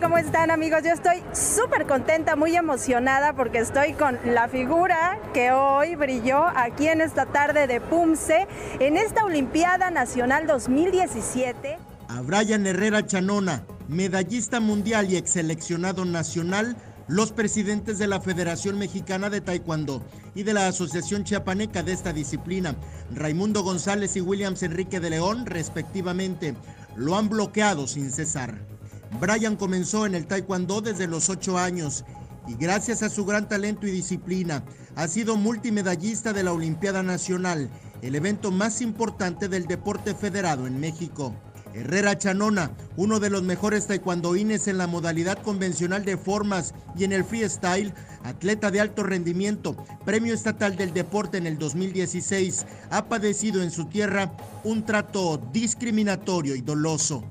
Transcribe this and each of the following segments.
¿Cómo están amigos? Yo estoy súper contenta, muy emocionada porque estoy con la figura que hoy brilló aquí en esta tarde de Pumse en esta Olimpiada Nacional 2017. A Brian Herrera Chanona, medallista mundial y ex seleccionado nacional, los presidentes de la Federación Mexicana de Taekwondo y de la Asociación Chiapaneca de esta disciplina, Raimundo González y Williams Enrique de León, respectivamente, lo han bloqueado sin cesar. Brian comenzó en el Taekwondo desde los 8 años y gracias a su gran talento y disciplina ha sido multimedallista de la Olimpiada Nacional, el evento más importante del deporte federado en México. Herrera Chanona, uno de los mejores taekwondoines en la modalidad convencional de formas y en el freestyle, atleta de alto rendimiento, premio estatal del deporte en el 2016, ha padecido en su tierra un trato discriminatorio y doloso.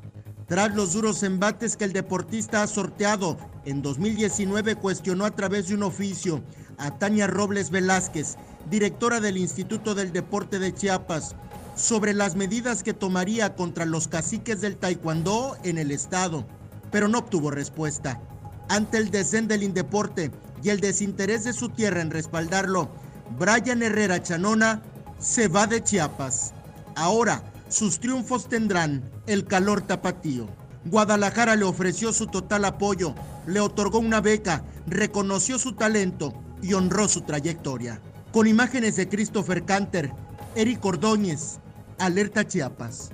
Tras los duros embates que el deportista ha sorteado, en 2019 cuestionó a través de un oficio a Tania Robles Velázquez, directora del Instituto del Deporte de Chiapas, sobre las medidas que tomaría contra los caciques del taekwondo en el estado, pero no obtuvo respuesta. Ante el descén del Indeporte y el desinterés de su tierra en respaldarlo, Brian Herrera Chanona se va de Chiapas. Ahora, sus triunfos tendrán el calor tapatío. Guadalajara le ofreció su total apoyo, le otorgó una beca, reconoció su talento y honró su trayectoria. Con imágenes de Christopher Canter, Eric Ordóñez, Alerta Chiapas.